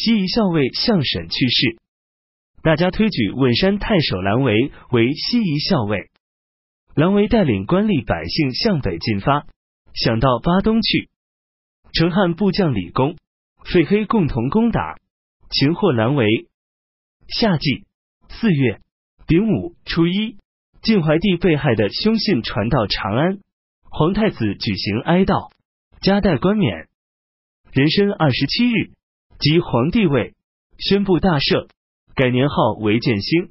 西夷校尉向审去世，大家推举汶山太守兰维为西夷校尉。兰维带领官吏百姓向北进发，想到巴东去。成汉部将李公、费黑共同攻打，擒获兰维。夏季。四月。丙午。初一，晋怀帝被害的凶信传到长安，皇太子举行哀悼，加代冠冕。壬申二十七日，即皇帝位，宣布大赦，改年号为建兴。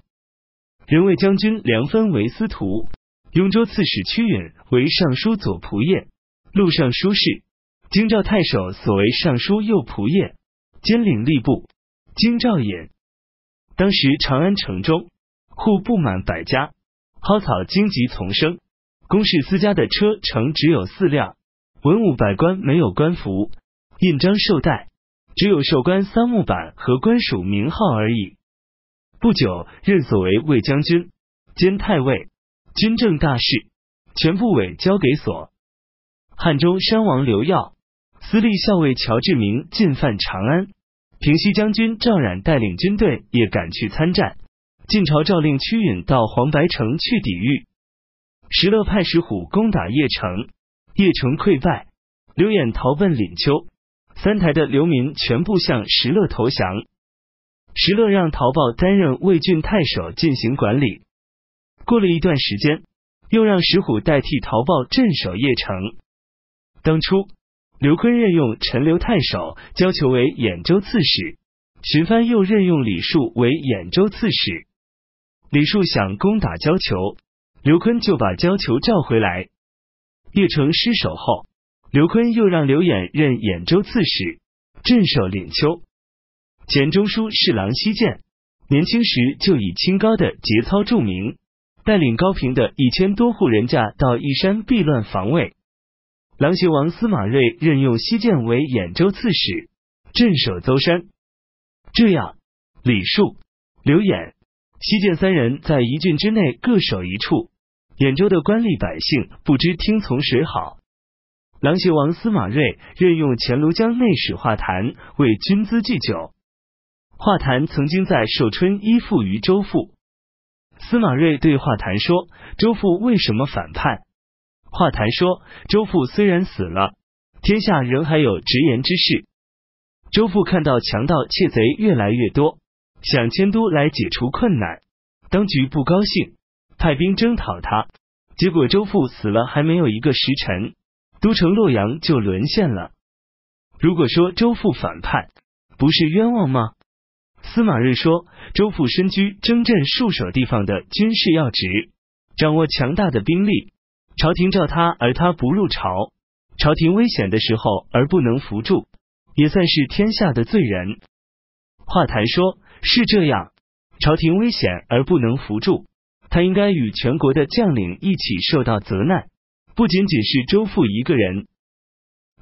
人为将军梁分为司徒，雍州刺史屈允为尚书左仆射、录尚书事。京兆太守所为尚书右仆射，兼领吏部。京兆尹。当时长安城中户不满百家，蒿草荆棘丛生，公事私家的车乘只有四辆，文武百官没有官服，印章绶带，只有授官三木板和官署名号而已。不久，任所为卫将军，兼太尉，军政大事，全部委交给所。汉中山王刘耀。司隶校尉乔志明进犯长安，平西将军赵冉带领军队也赶去参战。晋朝诏令屈允到黄白城去抵御。石勒派石虎攻打邺城，邺城溃败，刘演逃奔廪丘。三台的流民全部向石勒投降。石勒让陶豹担任魏郡太守进行管理。过了一段时间，又让石虎代替陶豹镇守邺城。当初。刘坤任用陈留太守焦求为兖州刺史，荀藩又任用李树为兖州刺史。李树想攻打焦求，刘坤就把焦求召回来。邺城失守后，刘坤又让刘演任兖州刺史，镇守廪丘。前中书侍郎西涧，年轻时就以清高的节操著名，带领高平的一千多户人家到义山避乱防卫。琅邪王司马睿任用西涧为兖州刺史，镇守邹山。这样，李树、刘演、西涧三人在一郡之内各守一处，兖州的官吏百姓不知听从谁好。琅邪王司马睿任用前庐江内史华坛为军资祭酒。华坛曾经在寿春依附于周父。司马睿对华坛说：“周父为什么反叛？”华坛说：“周父虽然死了，天下仍还有直言之事。周父看到强盗窃贼越来越多，想迁都来解除困难。当局不高兴，派兵征讨他。结果周父死了还没有一个时辰，都城洛阳就沦陷了。如果说周父反叛，不是冤枉吗？”司马睿说：“周父身居征镇戍守地方的军事要职，掌握强大的兵力。”朝廷召他，而他不入朝；朝廷危险的时候而不能扶助，也算是天下的罪人。华谈说：“是这样，朝廷危险而不能扶助，他应该与全国的将领一起受到责难，不仅仅是周父一个人。”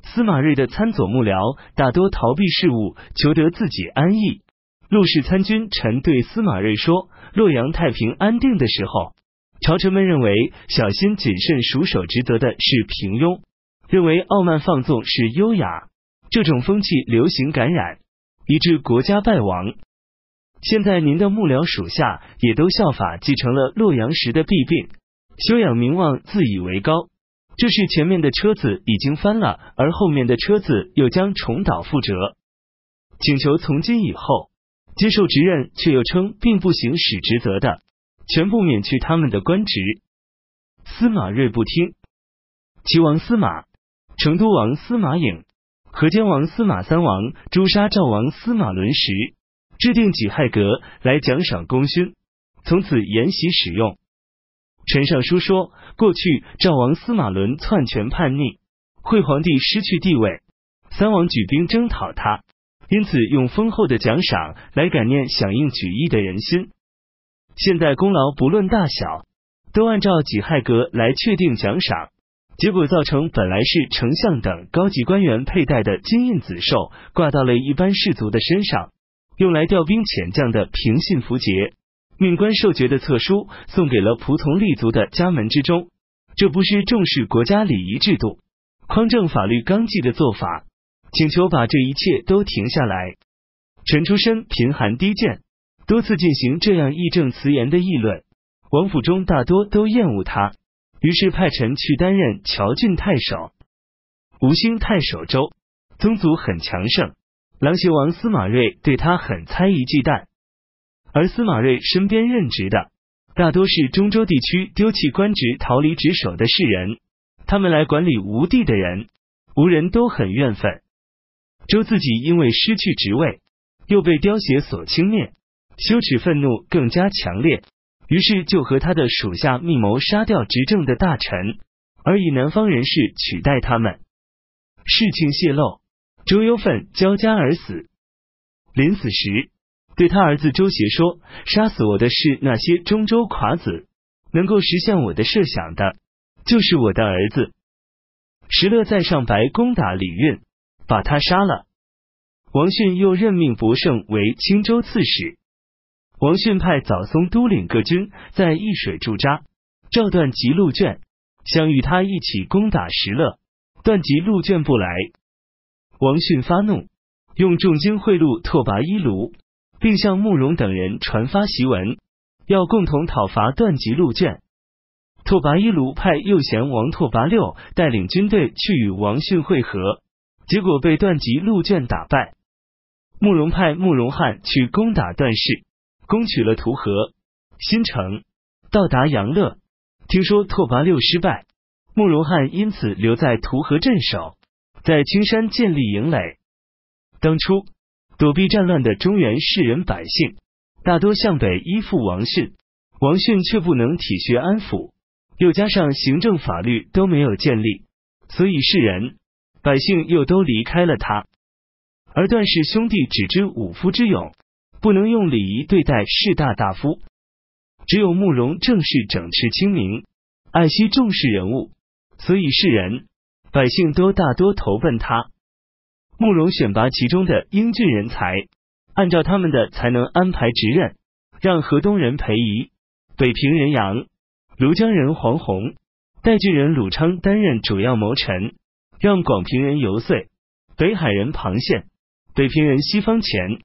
司马睿的参佐幕僚大多逃避事务，求得自己安逸。陆氏参军臣对司马睿说：“洛阳太平安定的时候。”朝臣们认为小心谨慎、熟手职责的是平庸，认为傲慢放纵是优雅。这种风气流行感染，以致国家败亡。现在您的幕僚属下也都效法，继承了洛阳时的弊病，修养名望，自以为高。这是前面的车子已经翻了，而后面的车子又将重蹈覆辙。请求从今以后接受职任，却又称并不行使职责的。全部免去他们的官职。司马睿不听。齐王司马、成都王司马颖、河间王司马三王诛杀赵王司马伦时，制定己亥阁来奖赏功勋，从此沿袭使用。陈尚书说，过去赵王司马伦篡权叛逆，惠皇帝失去地位，三王举兵征讨他，因此用丰厚的奖赏来感念响应举义的人心。现在功劳不论大小，都按照己亥格来确定奖赏，结果造成本来是丞相等高级官员佩戴的金印紫绶挂到了一般士族的身上，用来调兵遣将的平信符节，命官授爵的册书送给了仆从立足的家门之中，这不是重视国家礼仪制度、匡正法律纲纪的做法，请求把这一切都停下来。陈出身贫寒低贱，多次进行这样义正辞严的议论。王府中大多都厌恶他，于是派臣去担任谯郡太守。吴兴太守周宗族很强盛，琅邪王司马睿对他很猜疑忌惮，而司马睿身边任职的大多是中州地区丢弃官职逃离职守的士人，他们来管理吴地的人，吴人都很怨愤。周自己因为失去职位。又被刁邪所轻蔑，羞耻愤怒更加强烈，于是就和他的属下密谋杀掉执政的大臣，而以南方人士取代他们。事情泄露，周忧愤交加而死。临死时，对他儿子周协说：“杀死我的是那些中州垮子，能够实现我的设想的，就是我的儿子。”石勒在上白攻打李运，把他杀了。王逊又任命博胜为青州刺史。王逊派早松督领各军在易水驻扎，召段吉陆卷想与他一起攻打石勒。段吉陆卷不来，王逊发怒，用重金贿赂拓跋一卢，并向慕容等人传发檄文，要共同讨伐段吉陆卷。拓跋一卢派右贤王拓跋六带领军队去与王逊会合，结果被段吉陆卷打败。慕容派慕容翰去攻打段氏，攻取了图河、新城，到达阳乐。听说拓跋六失败，慕容翰因此留在图河镇守，在青山建立营垒。当初躲避战乱的中原士人百姓，大多向北依附王逊，王逊却不能体恤安抚，又加上行政法律都没有建立，所以士人百姓又都离开了他。而段氏兄弟只知武夫之勇，不能用礼仪对待士大大夫。只有慕容正是整饬清明，爱惜重视人物，所以世人百姓都大多投奔他。慕容选拔其中的英俊人才，按照他们的才能安排职任，让河东人裴仪、北平人杨、庐江人黄洪、代郡人鲁昌担任主要谋臣，让广平人游遂、北海人庞宪。北平人西方前、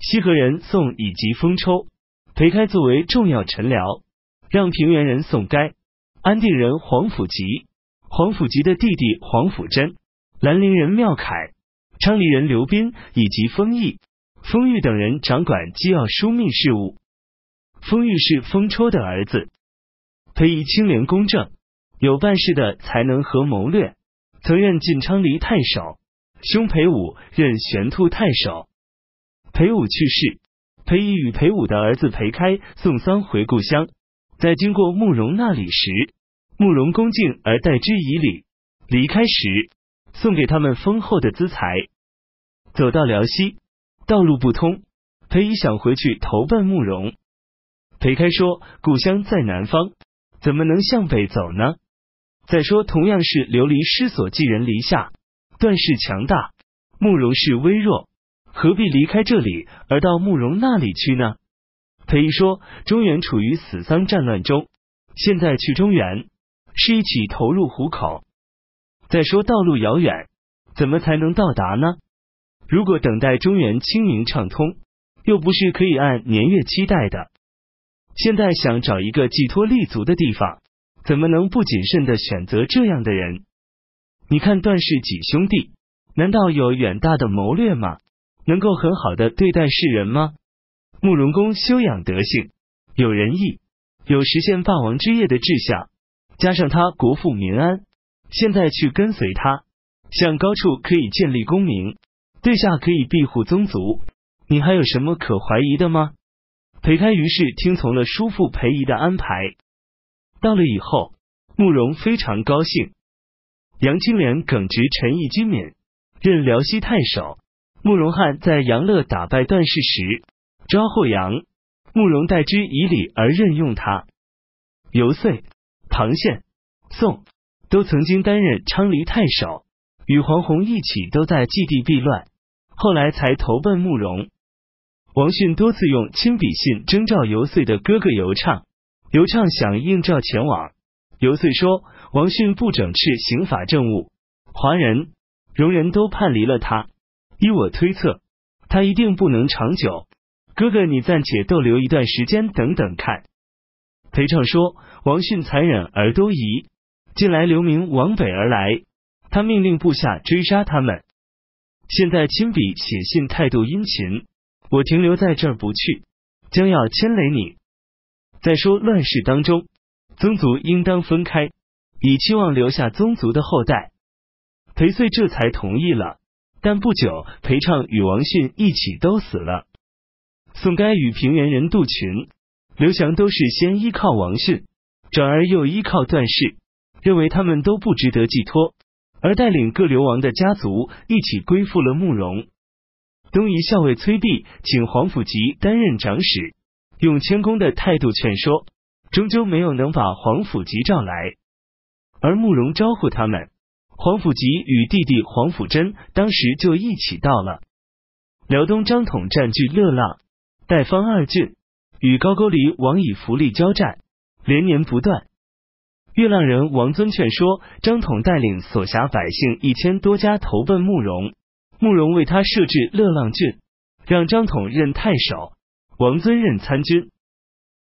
西河人宋以及丰抽、裴开作为重要臣僚，让平原人宋该、安定人黄甫吉、黄甫吉的弟弟黄甫贞、兰陵人妙凯、昌黎人刘斌以及丰毅、丰裕等人掌管机要枢密事务。丰裕是丰抽的儿子，裴仪清廉公正，有办事的才能和谋略，曾任晋昌黎太守。兄裴武任玄兔太守，裴武去世，裴仪与裴武的儿子裴开送丧回故乡，在经过慕容那里时，慕容恭敬而待之以礼。离开时，送给他们丰厚的资财。走到辽西，道路不通，裴仪想回去投奔慕容。裴开说：“故乡在南方，怎么能向北走呢？再说，同样是流离失所，寄人篱下。”段氏强大，慕容氏微弱，何必离开这里而到慕容那里去呢？裴仪说：“中原处于死丧战乱中，现在去中原是一起投入虎口。再说道路遥远，怎么才能到达呢？如果等待中原清明畅通，又不是可以按年月期待的。现在想找一个寄托立足的地方，怎么能不谨慎的选择这样的人？”你看段氏几兄弟，难道有远大的谋略吗？能够很好的对待世人吗？慕容公修养德性，有仁义，有实现霸王之业的志向，加上他国富民安，现在去跟随他，向高处可以建立功名，对下可以庇护宗族，你还有什么可怀疑的吗？裴开于是听从了叔父裴仪的安排，到了以后，慕容非常高兴。杨清廉耿直，陈毅君敏，任辽西太守。慕容翰在杨乐打败段氏时，抓获杨慕容代之以礼而任用他。游遂、庞宪、宋都曾经担任昌黎太守，与黄洪一起都在祭地避乱，后来才投奔慕容。王逊多次用亲笔信征召游遂的哥哥游畅，游畅想应召前往，游遂说。王逊不整治刑法政务，华人、戎人都叛离了他。依我推测，他一定不能长久。哥哥，你暂且逗留一段时间，等等看。裴畅说：“王逊残忍而多疑，近来流民往北而来，他命令部下追杀他们。现在亲笔写信，态度殷勤。我停留在这儿不去，将要牵累你。再说乱世当中，宗族应当分开，以期望留下宗族的后代。裴遂这才同意了。但不久，裴畅与王逊一起都死了。宋该与平原人杜群。”刘翔都是先依靠王逊，转而又依靠段氏，认为他们都不值得寄托，而带领各流亡的家族一起归附了慕容。东夷校尉崔棣请黄甫吉担任长史，用谦恭的态度劝说，终究没有能把黄甫吉召来。而慕容招呼他们，黄甫吉与弟弟黄甫贞当时就一起到了辽东。张统占据乐浪、代方二郡。与高句丽王以福利交战，连年不断。月浪人王尊劝说张统带领所辖百姓一千多家投奔慕容，慕容为他设置乐浪郡，让张统任太守，王尊任参军。